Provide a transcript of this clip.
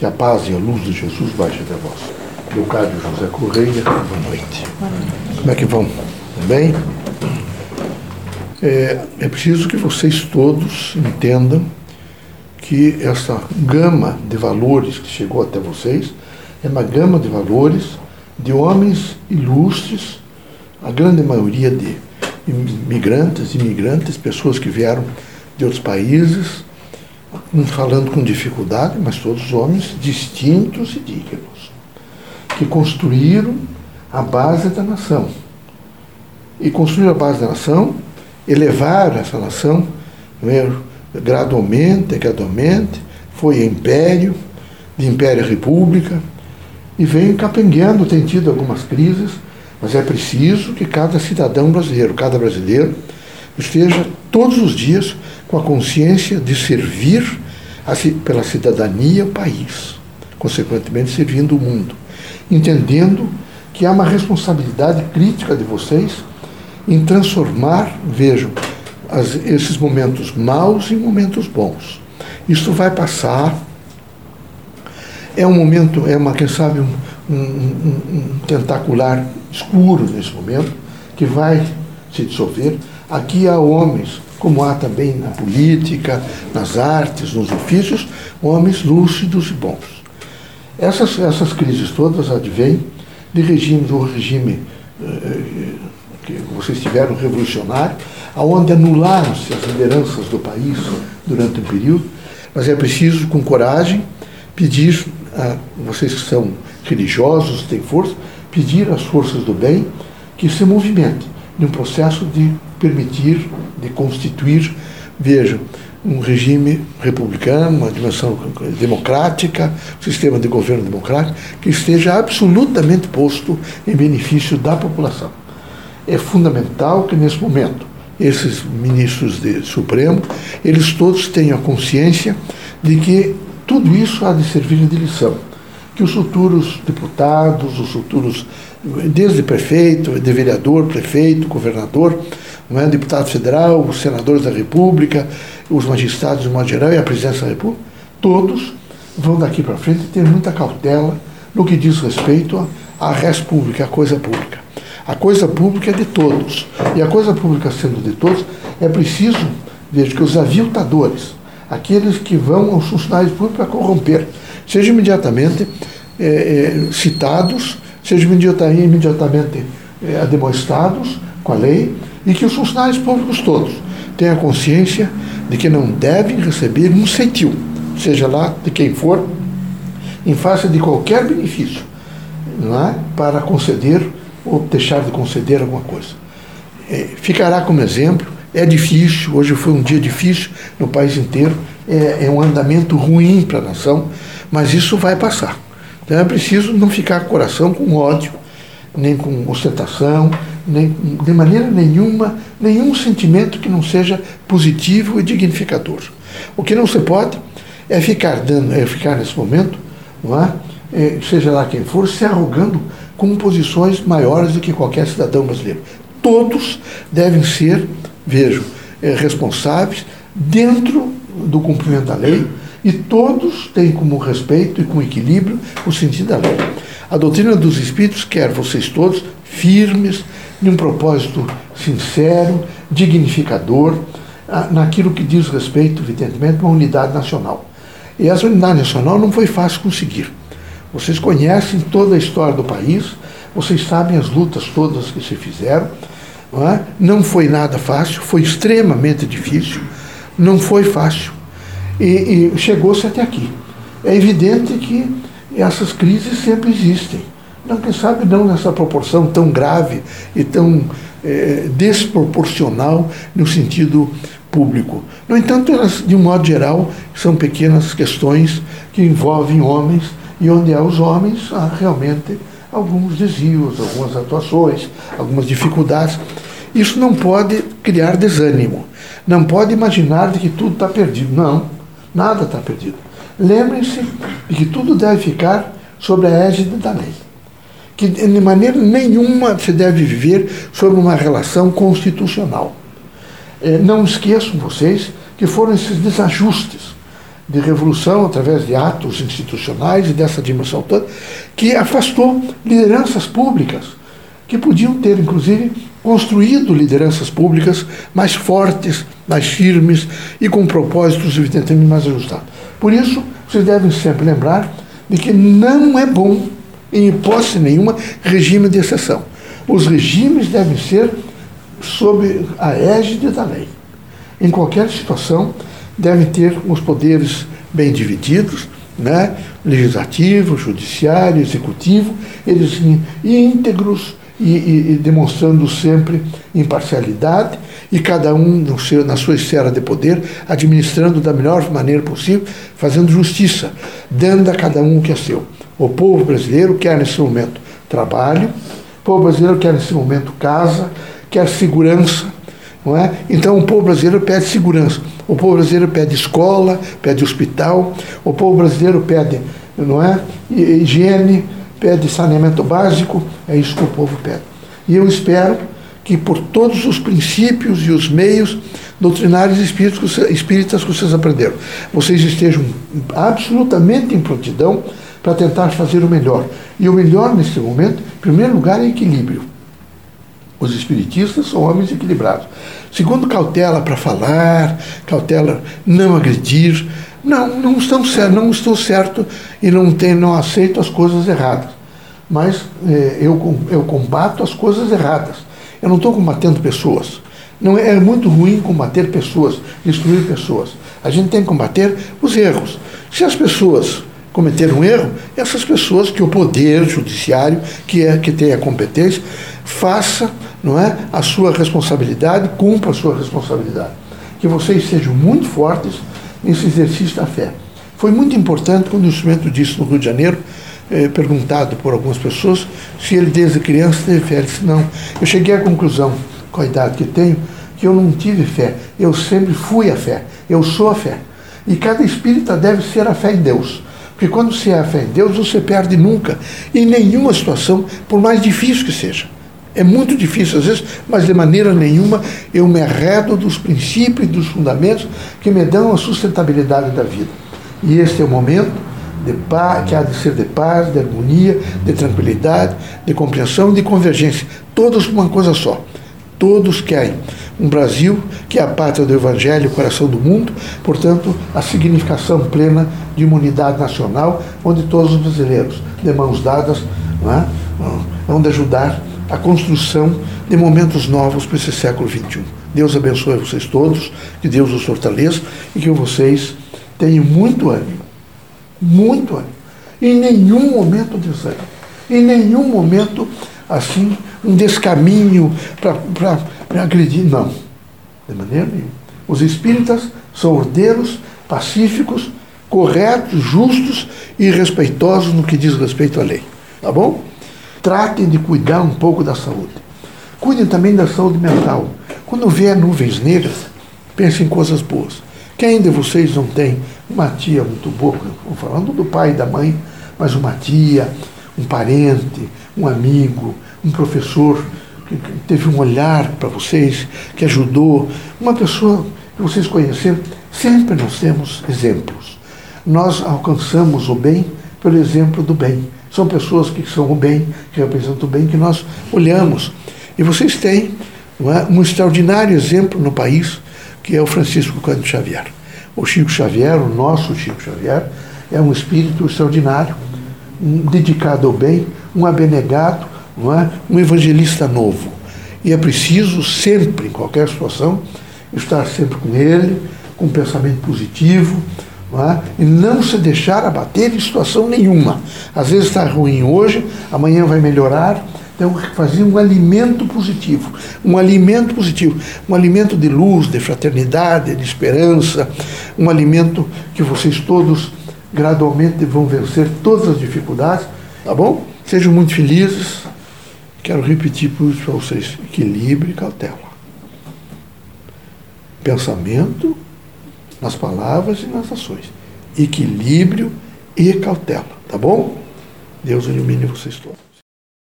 Que a paz e a luz de Jesus baixe até vós. Leocádio José Correia, boa noite. Como é que vão? Bem? É, é preciso que vocês todos entendam que essa gama de valores que chegou até vocês é uma gama de valores de homens ilustres, a grande maioria de imigrantes, imigrantes, pessoas que vieram de outros países, falando com dificuldade, mas todos homens distintos e dignos, que construíram a base da nação. E construir a base da nação, elevar essa nação é, gradualmente, gradualmente, foi império, de império a república, e vem capengueando, tem tido algumas crises, mas é preciso que cada cidadão brasileiro, cada brasileiro, esteja todos os dias com a consciência de servir a, pela cidadania o país, consequentemente servindo o mundo, entendendo que há uma responsabilidade crítica de vocês em transformar, vejam, as, esses momentos maus em momentos bons. Isso vai passar. É um momento, é uma, quem sabe, um, um, um, um tentacular escuro nesse momento, que vai se dissolver. Aqui há homens, como há também na política, nas artes, nos ofícios, homens lúcidos e bons. Essas, essas crises todas advêm de regime, do regime eh, que vocês tiveram revolucionário, aonde anularam-se as lideranças do país durante um período, mas é preciso, com coragem, pedir a vocês que são religiosos, têm força, pedir às forças do bem que se movimentem num processo de permitir, de constituir, vejam, um regime republicano, uma dimensão democrática, um sistema de governo democrático, que esteja absolutamente posto em benefício da população. É fundamental que, nesse momento, esses ministros de Supremo, eles todos tenham a consciência de que tudo isso há de servir de lição que os futuros deputados, os futuros, desde prefeito, de vereador, prefeito, governador, é? deputado federal, os senadores da República, os magistrados de modo geral e a presidência da República, todos vão daqui para frente ter muita cautela no que diz respeito à res pública, à coisa pública. A coisa pública é de todos. E a coisa pública sendo de todos, é preciso, veja, que os aviltadores, aqueles que vão aos funcionários públicos para corromper, sejam imediatamente é, é, citados, sejam imediatamente, é, com a lei e que os funcionários públicos todos tenham consciência de que não devem receber um centil, seja lá de quem for, em face de qualquer benefício, não é? para conceder ou deixar de conceder alguma coisa. É, ficará como exemplo, é difícil, hoje foi um dia difícil no país inteiro, é, é um andamento ruim para a nação, mas isso vai passar. Então é preciso não ficar o coração com ódio, nem com ostentação, nem de maneira nenhuma, nenhum sentimento que não seja positivo e dignificador. O que não se pode é ficar dando, é ficar nesse momento, não é? é seja lá quem for, se arrogando com posições maiores do que qualquer cidadão brasileiro. Todos devem ser, vejo, é, responsáveis dentro do cumprimento da lei e todos têm como respeito e com equilíbrio o sentido da lei. A doutrina dos Espíritos quer vocês todos firmes, de um propósito sincero, dignificador, naquilo que diz respeito, evidentemente, a uma unidade nacional. E essa unidade nacional não foi fácil conseguir. Vocês conhecem toda a história do país, vocês sabem as lutas todas que se fizeram. Não, é? não foi nada fácil, foi extremamente difícil, não foi fácil e, e chegou-se até aqui. É evidente que essas crises sempre existem. Não, quem sabe não nessa proporção tão grave e tão é, desproporcional no sentido público. No entanto, elas, de um modo geral, são pequenas questões que envolvem homens e onde há os homens há realmente alguns desvios, algumas atuações, algumas dificuldades. Isso não pode criar desânimo. Não pode imaginar de que tudo está perdido. Não. Nada está perdido. Lembrem-se de que tudo deve ficar sobre a égide da lei. Que de maneira nenhuma se deve viver sobre uma relação constitucional. É, não esqueçam vocês que foram esses desajustes de revolução através de atos institucionais e dessa dimensão toda, que afastou lideranças públicas, que podiam ter, inclusive, construído lideranças públicas mais fortes, mais firmes e com propósitos, evidentemente, mais ajustados. Por isso, vocês devem sempre lembrar de que não é bom, em hipótese nenhuma, regime de exceção. Os regimes devem ser sob a égide da lei. Em qualquer situação, devem ter os poderes bem divididos, né? legislativo, judiciário, executivo, eles íntegros e, e, e, demonstrando sempre imparcialidade e cada um seu, na sua esfera de poder, administrando da melhor maneira possível, fazendo justiça, dando a cada um o que é seu. O povo brasileiro quer nesse momento trabalho, o povo brasileiro quer nesse momento casa, quer segurança, não é? Então o povo brasileiro pede segurança, o povo brasileiro pede escola, pede hospital, o povo brasileiro pede não é? higiene, pede saneamento básico, é isso que o povo pede. E eu espero que por todos os princípios e os meios doutrinários espíritas que vocês aprenderam, vocês estejam absolutamente em prontidão para tentar fazer o melhor. E o melhor nesse momento, em primeiro lugar, é equilíbrio. Os espiritistas são homens equilibrados. Segundo, cautela para falar, cautela não agredir. Não, não estão certo, não estou certo e não, tem, não aceito as coisas erradas. Mas eh, eu, eu combato as coisas erradas. Eu não estou combatendo pessoas. Não é, é muito ruim combater pessoas, destruir pessoas. A gente tem que combater os erros. Se as pessoas cometeram um erro, essas pessoas que o poder judiciário, que é que tem a competência, faça não é, a sua responsabilidade, cumpra a sua responsabilidade. Que vocês sejam muito fortes nesse exercício da fé. Foi muito importante quando o instrumento disse no Rio de Janeiro, eh, perguntado por algumas pessoas, se ele desde criança teve fé. Ele disse, não. Eu cheguei à conclusão, com a idade que tenho, que eu não tive fé. Eu sempre fui a fé. Eu sou a fé. E cada espírita deve ser a fé em Deus. Porque quando você é a fé em Deus, você perde nunca, em nenhuma situação, por mais difícil que seja. É muito difícil às vezes, mas de maneira nenhuma eu me arredo dos princípios e dos fundamentos que me dão a sustentabilidade da vida. E este é o momento de paz, que há de ser de paz, de harmonia, de tranquilidade, de compreensão de convergência. Todos uma coisa só. Todos querem um Brasil que é a pátria do Evangelho, o coração do mundo, portanto, a significação plena de uma unidade nacional, onde todos os brasileiros, de mãos dadas, é? vão ajudar a construção de momentos novos para esse século XXI. Deus abençoe vocês todos, que Deus os fortaleça e que vocês tenham muito ânimo, muito ânimo. Em nenhum momento desânimo, em nenhum momento assim, um descaminho para agredir, não. De maneira nenhuma. Os espíritas são ordeiros, pacíficos, corretos, justos e respeitosos no que diz respeito à lei. Tá bom? Tratem de cuidar um pouco da saúde. Cuidem também da saúde mental. Quando vier nuvens negras, pensem em coisas boas. Quem de vocês não tem uma tia muito boa, falando do pai e da mãe, mas uma tia, um parente, um amigo, um professor que teve um olhar para vocês, que ajudou, uma pessoa que vocês conheceram, sempre nós temos exemplos. Nós alcançamos o bem pelo exemplo do bem. São pessoas que são o bem, que representam o bem, que nós olhamos. E vocês têm é, um extraordinário exemplo no país, que é o Francisco Cândido Xavier. O Chico Xavier, o nosso Chico Xavier, é um espírito extraordinário, um dedicado ao bem, um abnegado, é? um evangelista novo. E é preciso sempre, em qualquer situação, estar sempre com ele, com um pensamento positivo, não é? e não se deixar abater em situação nenhuma. Às vezes está ruim hoje, amanhã vai melhorar. Então, fazer um alimento positivo, um alimento positivo, um alimento de luz, de fraternidade, de esperança, um alimento que vocês todos gradualmente vão vencer todas as dificuldades, tá bom? Sejam muito felizes. Quero repetir para vocês: equilíbrio e cautela. Pensamento nas palavras e nas ações. Equilíbrio e cautela, tá bom? Deus ilumine vocês todos.